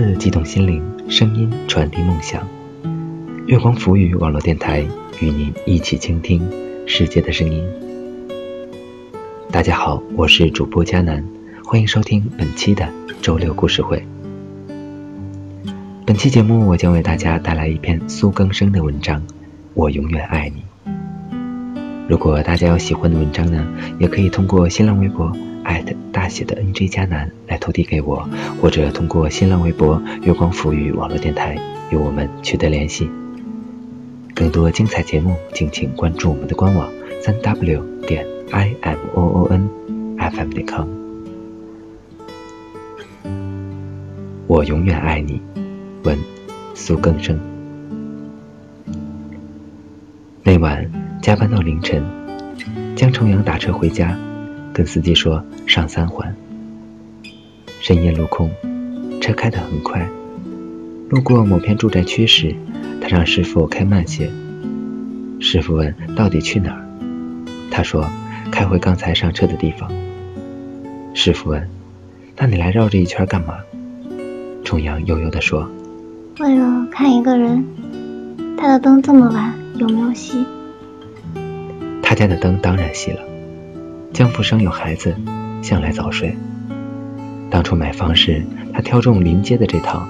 文字激动心灵，声音传递梦想。月光浮语网络电台与您一起倾听世界的声音。大家好，我是主播佳楠，欢迎收听本期的周六故事会。本期节目我将为大家带来一篇苏更生的文章《我永远爱你》。如果大家有喜欢的文章呢，也可以通过新浪微博艾特。大写的 NJ 加南来投递给我，或者通过新浪微博“月光抚语网络电台”与我们取得联系。更多精彩节目，敬请关注我们的官网：三 w 点 i m o o n f m 点 com。我永远爱你，文苏更生。那晚加班到凌晨，江重阳打车回家。跟司机说上三环。深夜路空，车开得很快。路过某片住宅区时，他让师傅开慢些。师傅问：“到底去哪儿？”他说：“开回刚才上车的地方。”师傅问：“那你来绕这一圈干嘛？”重阳悠悠地说：“为了看一个人。他的灯这么晚，有没有熄？”他家的灯当然熄了。江富生有孩子，向来早睡。当初买房时，他挑中临街的这套，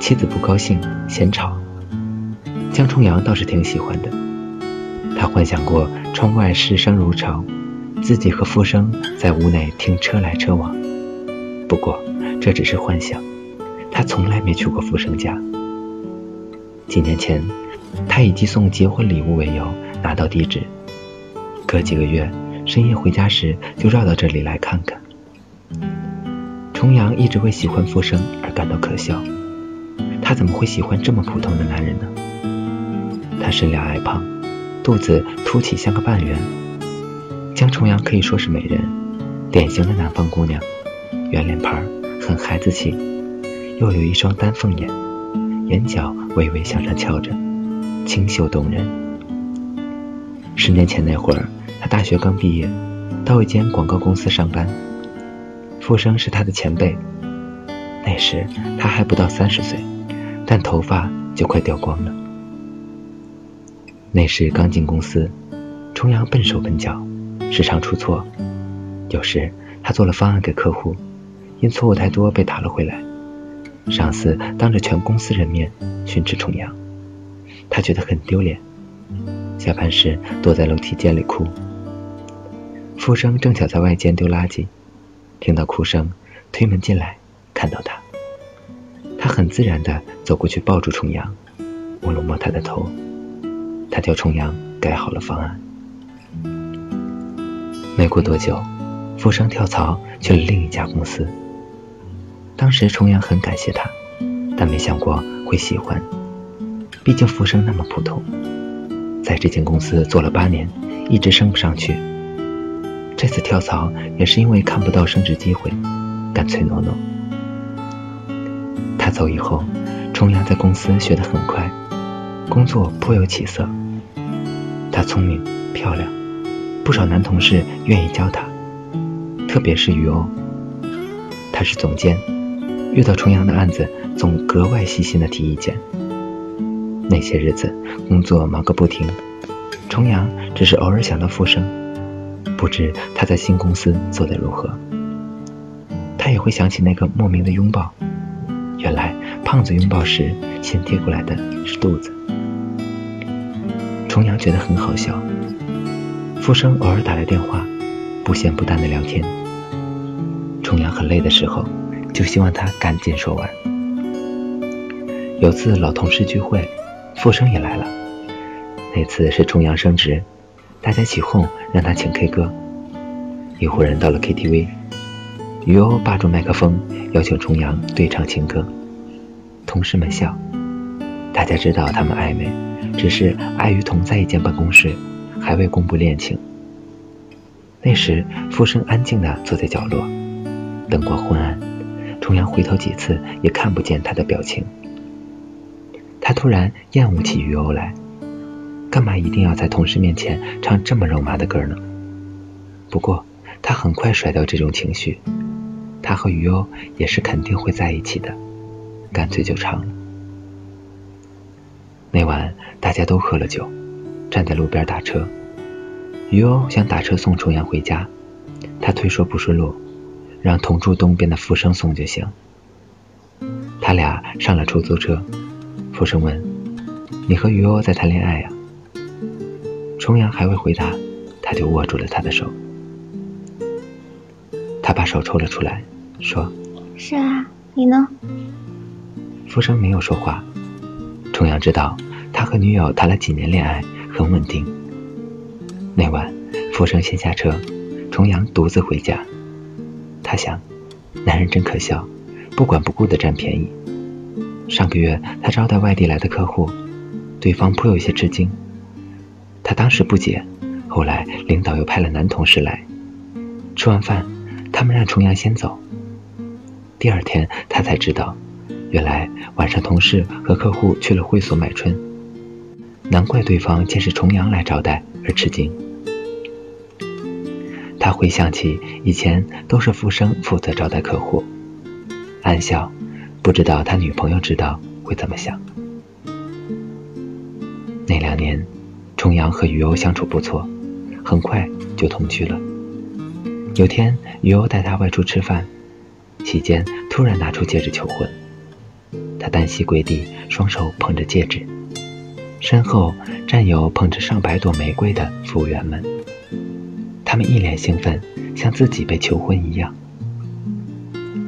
妻子不高兴，嫌吵。江重阳倒是挺喜欢的。他幻想过窗外市声如潮，自己和富生在屋内听车来车往。不过这只是幻想，他从来没去过富生家。几年前，他以寄送结婚礼物为由拿到地址，隔几个月。深夜回家时，就绕到这里来看看。重阳一直为喜欢复生而感到可笑，他怎么会喜欢这么普通的男人呢？他身量矮胖，肚子凸起像个半圆。江重阳可以说是美人，典型的南方姑娘，圆脸盘，很孩子气，又有一双丹凤眼，眼角微微向上翘着，清秀动人。十年前那会儿。他大学刚毕业，到一间广告公司上班。傅生是他的前辈，那时他还不到三十岁，但头发就快掉光了。那时刚进公司，重阳笨手笨脚，时常出错。有时他做了方案给客户，因错误太多被打了回来，上司当着全公司人面训斥重阳，他觉得很丢脸。下班时躲在楼梯间里哭。富生正巧在外间丢垃圾，听到哭声，推门进来，看到他，他很自然地走过去抱住重阳，摸了摸他的头，他叫重阳改好了方案。没过多久，富生跳槽去了另一家公司。当时重阳很感谢他，但没想过会喜欢，毕竟富生那么普通，在这间公司做了八年，一直升不上去。这次跳槽也是因为看不到升职机会，干脆挪挪。他走以后，重阳在公司学得很快，工作颇有起色。他聪明漂亮，不少男同事愿意教他，特别是于欧。他是总监，遇到重阳的案子总格外细心的提意见。那些日子工作忙个不停，重阳只是偶尔想到复生。不知他在新公司做得如何，他也会想起那个莫名的拥抱。原来胖子拥抱时，先贴过来的是肚子。重阳觉得很好笑。富生偶尔打来电话，不咸不淡的聊天。重阳很累的时候，就希望他赶紧说完。有次老同事聚会，富生也来了。那次是重阳升职。大家起哄，让他请 K 歌。一伙人到了 KTV，于欧霸住麦克风，邀请重阳对唱情歌。同事们笑，大家知道他们暧昧，只是碍于同在一间办公室，还未公布恋情。那时，傅生安静地坐在角落，灯光昏暗，重阳回头几次也看不见他的表情。他突然厌恶起于欧来。干嘛一定要在同事面前唱这么肉麻的歌呢？不过他很快甩掉这种情绪，他和于欧也是肯定会在一起的。干脆就唱了。那晚大家都喝了酒，站在路边打车。于欧想打车送重阳回家，他推说不顺路，让同住东边的福生送就行。他俩上了出租车，福生问：“你和于欧在谈恋爱呀？”重阳还未回答，他就握住了他的手。他把手抽了出来，说：“是啊，你呢？”福生没有说话。重阳知道他和女友谈了几年恋爱，很稳定。那晚，福生先下车，重阳独自回家。他想，男人真可笑，不管不顾的占便宜。上个月他招待外地来的客户，对方颇有些吃惊。他当时不解，后来领导又派了男同事来。吃完饭，他们让重阳先走。第二天他才知道，原来晚上同事和客户去了会所买春，难怪对方见是重阳来招待而吃惊。他回想起以前都是富生负责招待客户，暗笑。不知道他女朋友知道会怎么想。那两年，重阳和于欧相处不错，很快就同居了。有天，于欧带他外出吃饭，期间突然拿出戒指求婚。他单膝跪地，双手捧着戒指，身后站有捧着上百朵玫瑰的服务员们，他们一脸兴奋，像自己被求婚一样。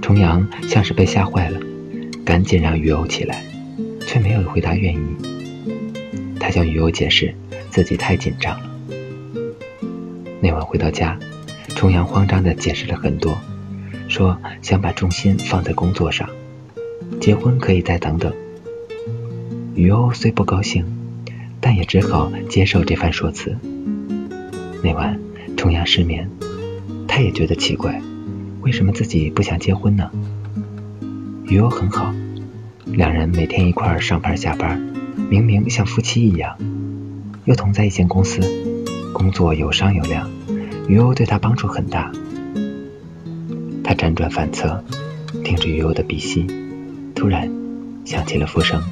重阳像是被吓坏了。赶紧让于欧起来，却没有回答愿意。他向于欧解释自己太紧张了。那晚回到家，重阳慌张地解释了很多，说想把重心放在工作上，结婚可以再等等。于欧虽不高兴，但也只好接受这番说辞。那晚重阳失眠，他也觉得奇怪，为什么自己不想结婚呢？于欧很好，两人每天一块儿上班下班，明明像夫妻一样，又同在一间公司，工作有商有量，于欧对他帮助很大。他辗转反侧，听着于欧的鼻息，突然想起了浮生，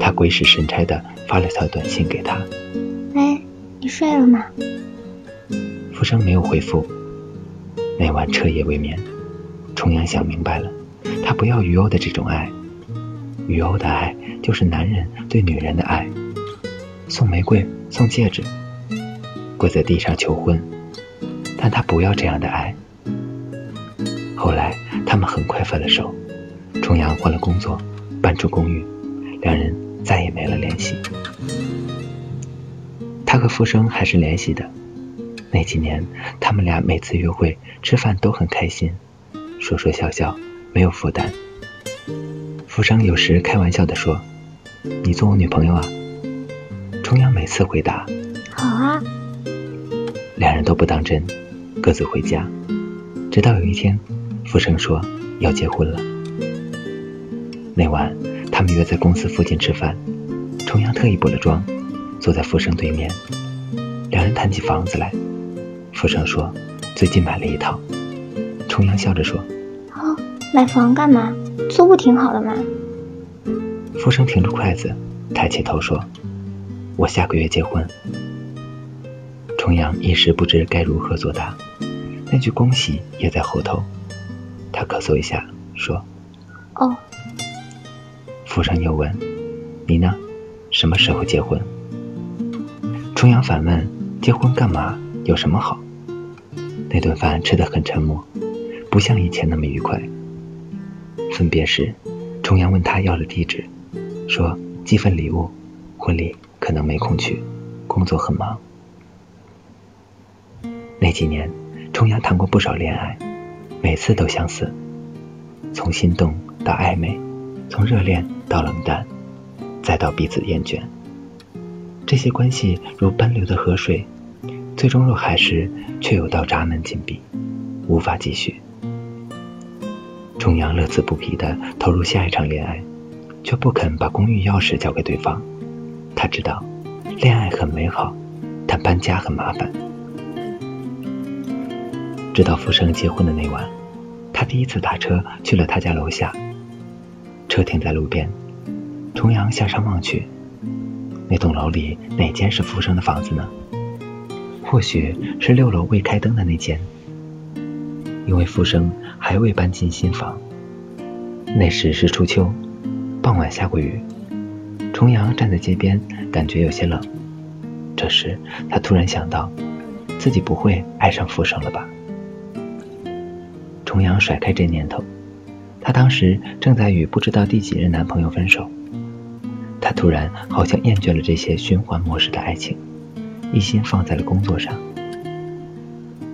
他鬼使神差的发了条短信给他：“喂，你睡了吗？”浮生没有回复。那晚彻夜未眠，重阳想明白了。他不要于欧的这种爱，于欧的爱就是男人对女人的爱，送玫瑰，送戒指，跪在地上求婚，但他不要这样的爱。后来他们很快分了手，重阳换了工作，搬出公寓，两人再也没了联系。他和富生还是联系的，那几年他们俩每次约会吃饭都很开心，说说笑笑。没有负担。富生有时开玩笑地说：“你做我女朋友啊？”重阳每次回答：“好啊。”两人都不当真，各自回家。直到有一天，富生说要结婚了。那晚，他们约在公司附近吃饭。重阳特意补了妆，坐在富生对面。两人谈起房子来。富生说：“最近买了一套。”重阳笑着说。哦买房干嘛？租不挺好的吗？福生停住筷子，抬起头说：“我下个月结婚。”重阳一时不知该如何作答，那句恭喜也在后头。他咳嗽一下说：“哦。”福生又问：“你呢？什么时候结婚？”重阳反问：“结婚干嘛？有什么好？”那顿饭吃得很沉默，不像以前那么愉快。分别时，重阳问他要了地址，说寄份礼物，婚礼可能没空去，工作很忙。那几年，重阳谈过不少恋爱，每次都相似，从心动到暧昧，从热恋到冷淡，再到彼此厌倦。这些关系如奔流的河水，最终入海时却有道闸门紧闭，无法继续。重阳乐此不疲地投入下一场恋爱，却不肯把公寓钥匙交给对方。他知道，恋爱很美好，但搬家很麻烦。直到富生结婚的那晚，他第一次打车去了他家楼下。车停在路边，重阳向上望去，那栋楼里哪间是富生的房子呢？或许是六楼未开灯的那间，因为富生还未搬进新房。那时是初秋，傍晚下过雨。重阳站在街边，感觉有些冷。这时，他突然想到，自己不会爱上富生了吧？重阳甩开这念头，他当时正在与不知道第几任男朋友分手。他突然好像厌倦了这些循环模式的爱情。一心放在了工作上，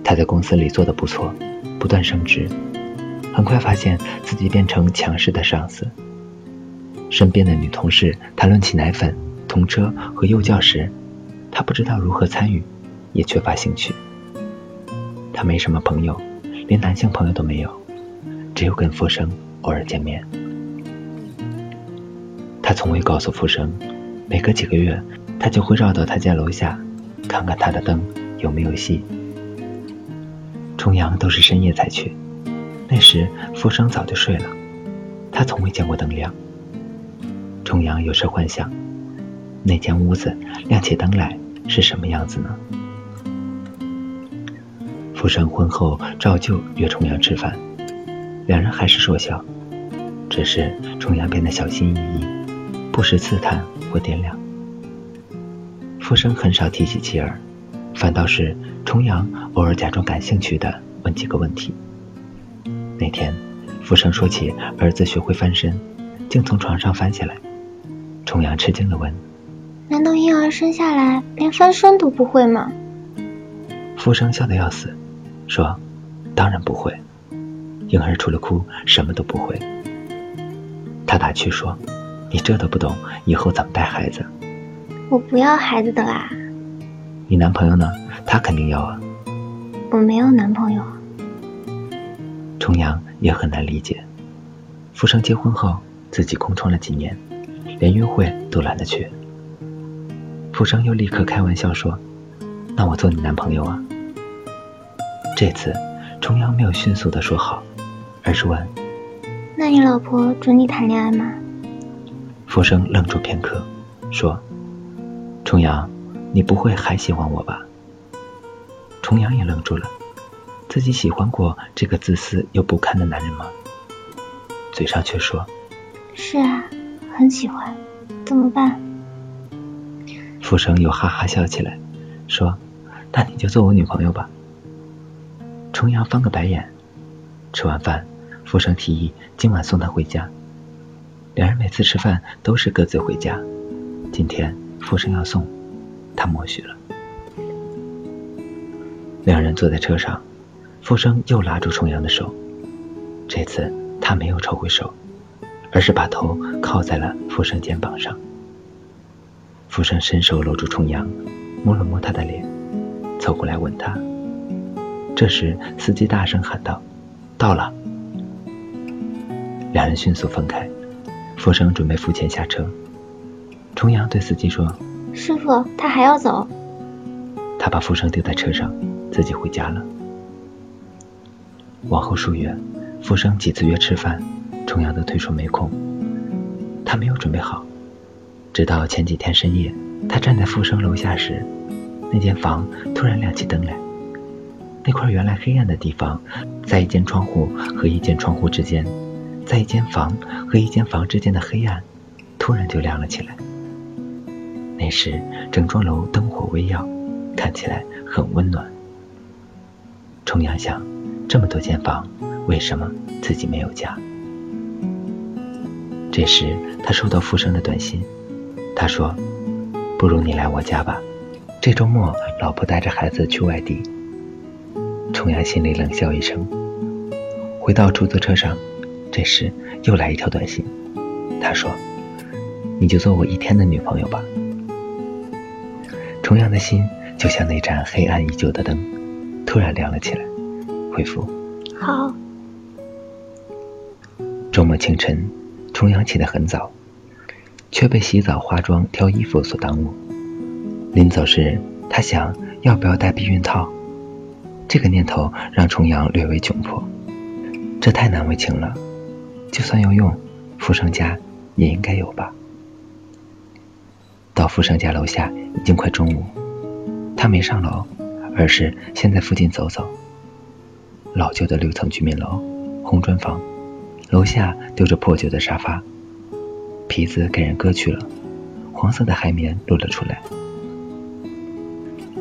他在公司里做得不错，不断升职，很快发现自己变成强势的上司。身边的女同事谈论起奶粉、童车和幼教时，他不知道如何参与，也缺乏兴趣。他没什么朋友，连男性朋友都没有，只有跟富生偶尔见面。他从未告诉富生，每隔几个月，他就会绕到他家楼下。看看他的灯有没有熄。重阳都是深夜才去，那时富生早就睡了，他从未见过灯亮。重阳有时幻想，那间屋子亮起灯来是什么样子呢？富生婚后照旧约重阳吃饭，两人还是说笑，只是重阳变得小心翼翼，不时刺探或掂量。富生很少提起妻儿，反倒是重阳偶尔假装感兴趣的问几个问题。那天，富生说起儿子学会翻身，竟从床上翻下来。重阳吃惊的问：“难道婴儿生下来连翻身都不会吗？”富生笑得要死，说：“当然不会，婴儿除了哭什么都不会。”他打趣说：“你这都不懂，以后怎么带孩子？”我不要孩子的啦。你男朋友呢？他肯定要啊。我没有男朋友。重阳也很难理解，富生结婚后自己空窗了几年，连约会都懒得去。富生又立刻开玩笑说：“那我做你男朋友啊。”这次重阳没有迅速的说好，而是问：“那你老婆准你谈恋爱吗？”富生愣住片刻，说。重阳，你不会还喜欢我吧？重阳也愣住了，自己喜欢过这个自私又不堪的男人吗？嘴上却说：“是啊，很喜欢，怎么办？”富生又哈哈笑起来，说：“那你就做我女朋友吧。”重阳翻个白眼。吃完饭，富生提议今晚送他回家。两人每次吃饭都是各自回家，今天。富生要送，他默许了。两人坐在车上，富生又拉住重阳的手，这次他没有抽回手，而是把头靠在了富生肩膀上。富生伸手搂住重阳，摸了摸他的脸，凑过来吻他。这时，司机大声喊道：“到了！”两人迅速分开，富生准备付钱下车。重阳对司机说：“师傅，他还要走。”他把富生丢在车上，自己回家了。往后数月，富生几次约吃饭，重阳的推说没空。他没有准备好。直到前几天深夜，他站在富生楼下时，那间房突然亮起灯来。那块原来黑暗的地方，在一间窗户和一间窗户之间，在一间房和一间房之间的黑暗，突然就亮了起来。那时，整幢楼灯火微耀，看起来很温暖。重阳想，这么多间房，为什么自己没有家？这时，他收到富生的短信，他说：“不如你来我家吧，这周末老婆带着孩子去外地。”重阳心里冷笑一声，回到出租车上。这时又来一条短信，他说：“你就做我一天的女朋友吧。”重阳的心就像那盏黑暗已久的灯，突然亮了起来。回复：好。周末清晨，重阳起得很早，却被洗澡、化妆、挑衣服所耽误。临走时，他想要不要带避孕套。这个念头让重阳略微窘迫，这太难为情了。就算要用，富生家也应该有吧。到富生家楼下已经快中午，他没上楼，而是先在附近走走。老旧的六层居民楼，红砖房，楼下丢着破旧的沙发，皮子给人割去了，黄色的海绵露了出来。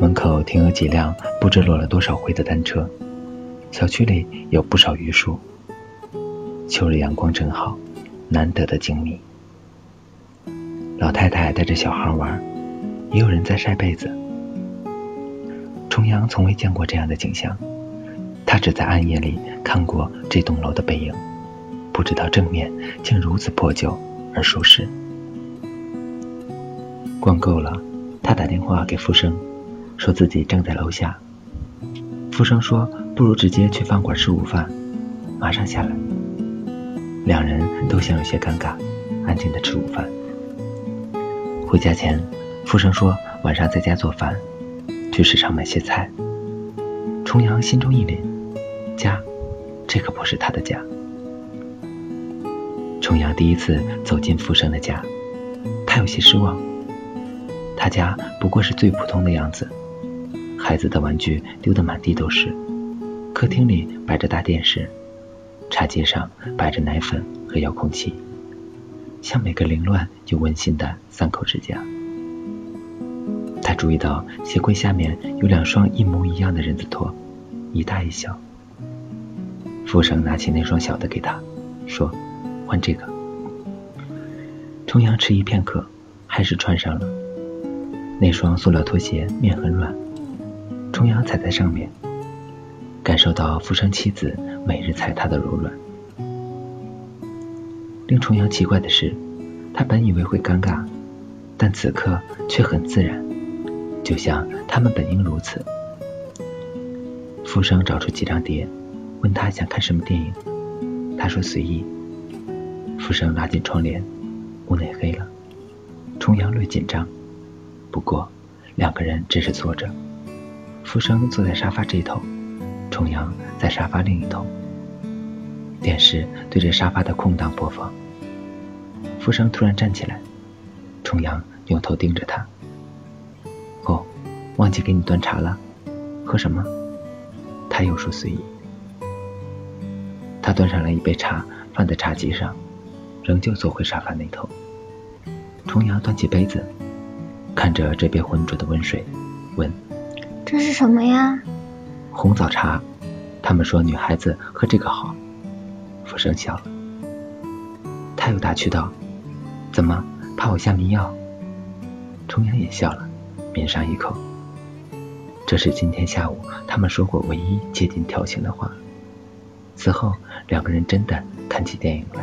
门口停有几辆不知落了多少灰的单车，小区里有不少榆树。秋日阳光正好，难得的静谧。老太太带着小孩玩，也有人在晒被子。重阳从未见过这样的景象，他只在暗夜里看过这栋楼的背影，不知道正面竟如此破旧而舒适。逛够了，他打电话给富生，说自己正在楼下。富生说：“不如直接去饭馆吃午饭，马上下来。”两人都像有些尴尬，安静的吃午饭。回家前，富生说晚上在家做饭，去市场买些菜。重阳心中一凛，家，这可不是他的家。重阳第一次走进富生的家，他有些失望。他家不过是最普通的样子，孩子的玩具丢得满地都是，客厅里摆着大电视。茶几上摆着奶粉和遥控器，像每个凌乱又温馨的三口之家。他注意到鞋柜下面有两双一模一样的人字拖，一大一小。富生拿起那双小的给他，说：“换这个。”重阳迟疑片刻，还是穿上了。那双塑料拖鞋面很软，重阳踩在上面。感受到富生妻子每日踩他的柔软。令重阳奇怪的是，他本以为会尴尬，但此刻却很自然，就像他们本应如此。富生找出几张碟，问他想看什么电影，他说随意。富生拉紧窗帘，屋内黑了，重阳略紧张，不过两个人只是坐着，富生坐在沙发这一头。重阳在沙发另一头，电视对着沙发的空档播放。富生突然站起来，重阳扭头盯着他。哦，忘记给你端茶了，喝什么？他又说随意。他端上了一杯茶，放在茶几上，仍旧坐回沙发那头。重阳端起杯子，看着这杯浑浊的温水，问：“这是什么呀？”红枣茶，他们说女孩子喝这个好。福生笑了，他又打趣道：“怎么怕我下迷药？”重阳也笑了，抿上一口。这是今天下午他们说过唯一接近调情的话。此后，两个人真的谈起电影来，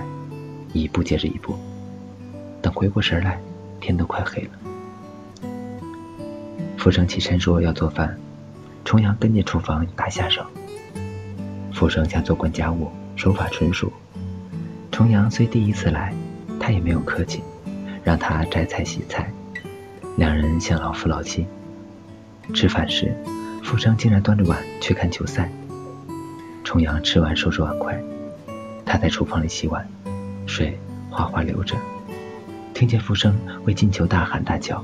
一步接着一步。等回过神来，天都快黑了。福生起身说要做饭。重阳跟进厨房打下手，富生想做惯家务，手法纯熟。重阳虽第一次来，他也没有客气，让他摘菜洗菜，两人像老夫老妻。吃饭时，富生竟然端着碗去看球赛。重阳吃完收拾碗筷，他在厨房里洗碗，水哗哗流着，听见富生为进球大喊大叫。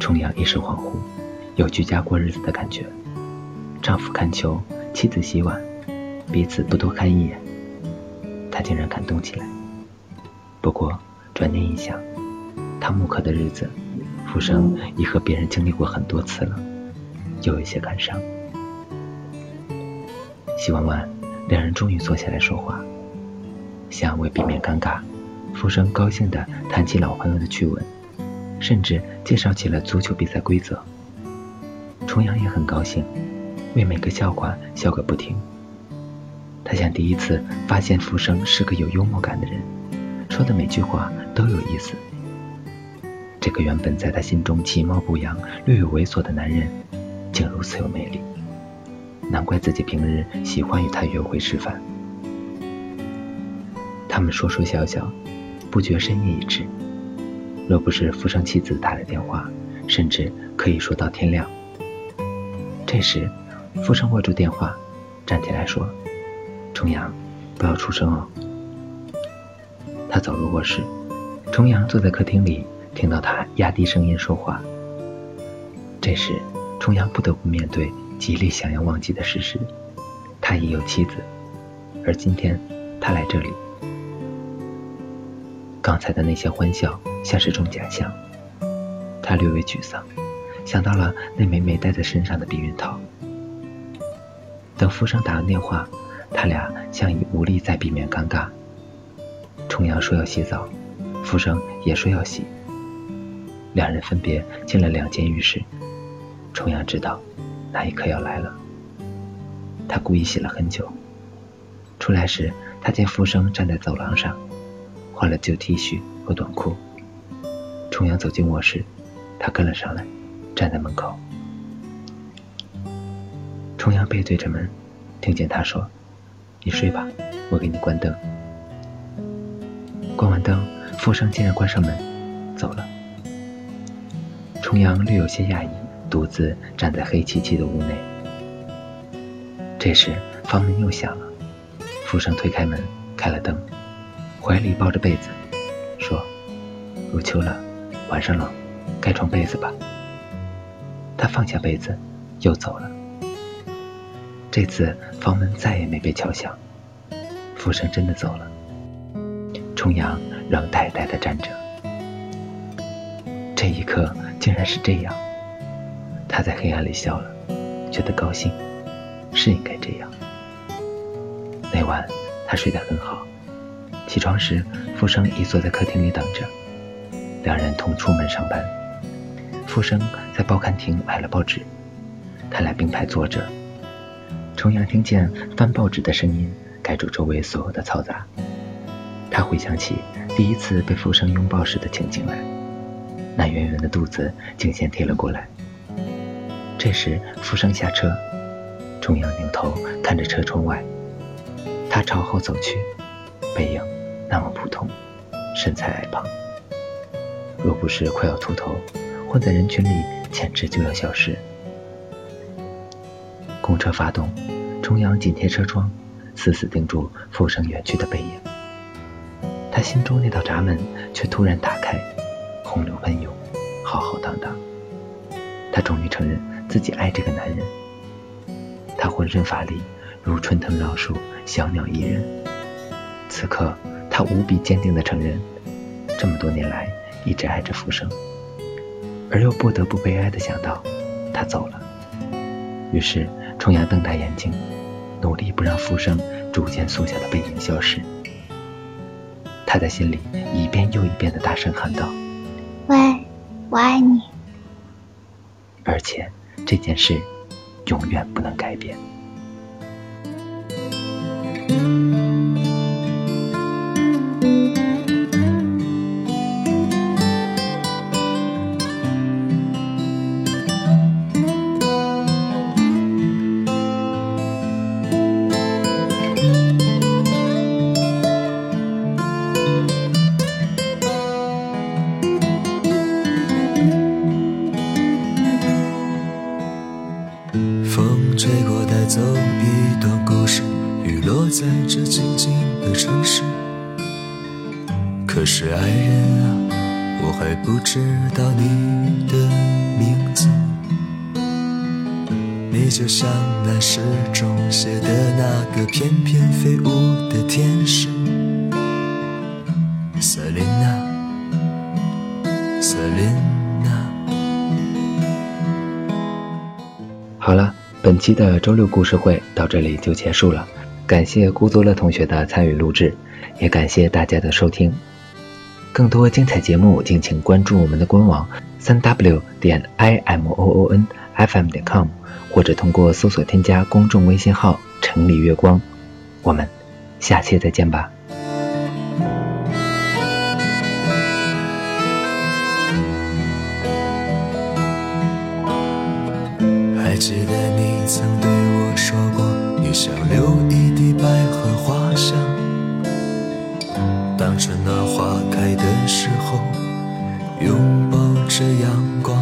重阳一时恍惚。有居家过日子的感觉，丈夫看球，妻子洗碗，彼此不多看一眼，他竟然感动起来。不过转念一想，他木刻的日子，福生已和别人经历过很多次了，又有些感伤。洗完碗，两人终于坐下来说话。想为避免尴尬，福生高兴地谈起老朋友的趣闻，甚至介绍起了足球比赛规则。重阳也很高兴，为每个笑话笑个不停。他想第一次发现福生是个有幽默感的人，说的每句话都有意思。这个原本在他心中其貌不扬、略有猥琐的男人，竟如此有魅力。难怪自己平日喜欢与他约会吃饭。他们说说笑笑，不觉深夜已至。若不是福生妻子打来电话，甚至可以说到天亮。这时，富生握住电话，站起来说：“重阳，不要出声哦。”他走入卧室，重阳坐在客厅里，听到他压低声音说话。这时，重阳不得不面对极力想要忘记的事实：他已有妻子，而今天他来这里，刚才的那些欢笑像是种假象。他略微沮丧，想到了那枚没戴在身上的避孕套。等富生打完电话，他俩像已无力再避免尴尬。重阳说要洗澡，富生也说要洗。两人分别进了两间浴室。重阳知道那一刻要来了，他故意洗了很久。出来时，他见富生站在走廊上，换了旧 T 恤和短裤。重阳走进卧室，他跟了上来，站在门口。重阳背对着门，听见他说：“你睡吧，我给你关灯。”关完灯，富生竟然关上门走了。重阳略有些讶异，独自站在黑漆漆的屋内。这时房门又响了，富生推开门，开了灯，怀里抱着被子，说：“入秋了，晚上冷，盖床被子吧。”他放下被子，又走了。这次房门再也没被敲响，富生真的走了。重阳仍呆呆地站着。这一刻竟然是这样，他在黑暗里笑了，觉得高兴，是应该这样。那晚他睡得很好，起床时富生已坐在客厅里等着，两人同出门上班。富生在报刊亭买了报纸，他俩并排坐着。重阳听见翻报纸的声音盖住周围所有的嘈杂。他回想起第一次被富生拥抱时的情景来，那圆圆的肚子竟先贴了过来。这时富生下车，重阳扭头看着车窗外，他朝后走去，背影那么普通，身材矮胖，若不是快要秃头，混在人群里简直就要消失。公车发动，重阳紧贴车窗，死死盯住富生远去的背影。他心中那道闸门却突然打开，洪流奔涌，浩浩荡荡。他终于承认自己爱这个男人。他浑身乏力，如春藤绕树，小鸟依人。此刻，他无比坚定地承认，这么多年来一直爱着浮生，而又不得不悲哀地想到，他走了。于是，重阳瞪大眼睛，努力不让浮生逐渐缩小的背影消失。他在心里一遍又一遍的大声喊道：“喂，我爱你。”而且这件事永远不能改变。诗中写的那个翩翩飞舞的天使，瑟琳娜，瑟琳娜。好了，本期的周六故事会到这里就结束了。感谢顾作乐同学的参与录制，也感谢大家的收听。更多精彩节目，敬请关注我们的官网三 w 点 i m o o n f m 点 com，或者通过搜索添加公众微信号“城里月光”。我们下期再见吧。还记得你曾对我说过。你想留一滴百合花香，当春暖花开的时候，拥抱着阳光。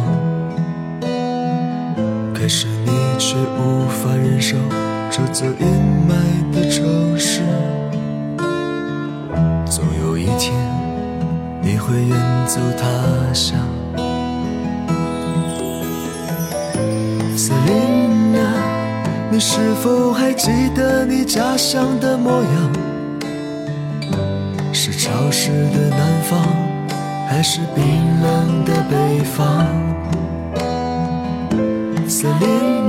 却无法忍受这座阴霾的城市，总有一天。你会远走他乡。Selina，你是否还记得你家乡的模样？是潮湿的南方，还是冰冷的北方？Selina，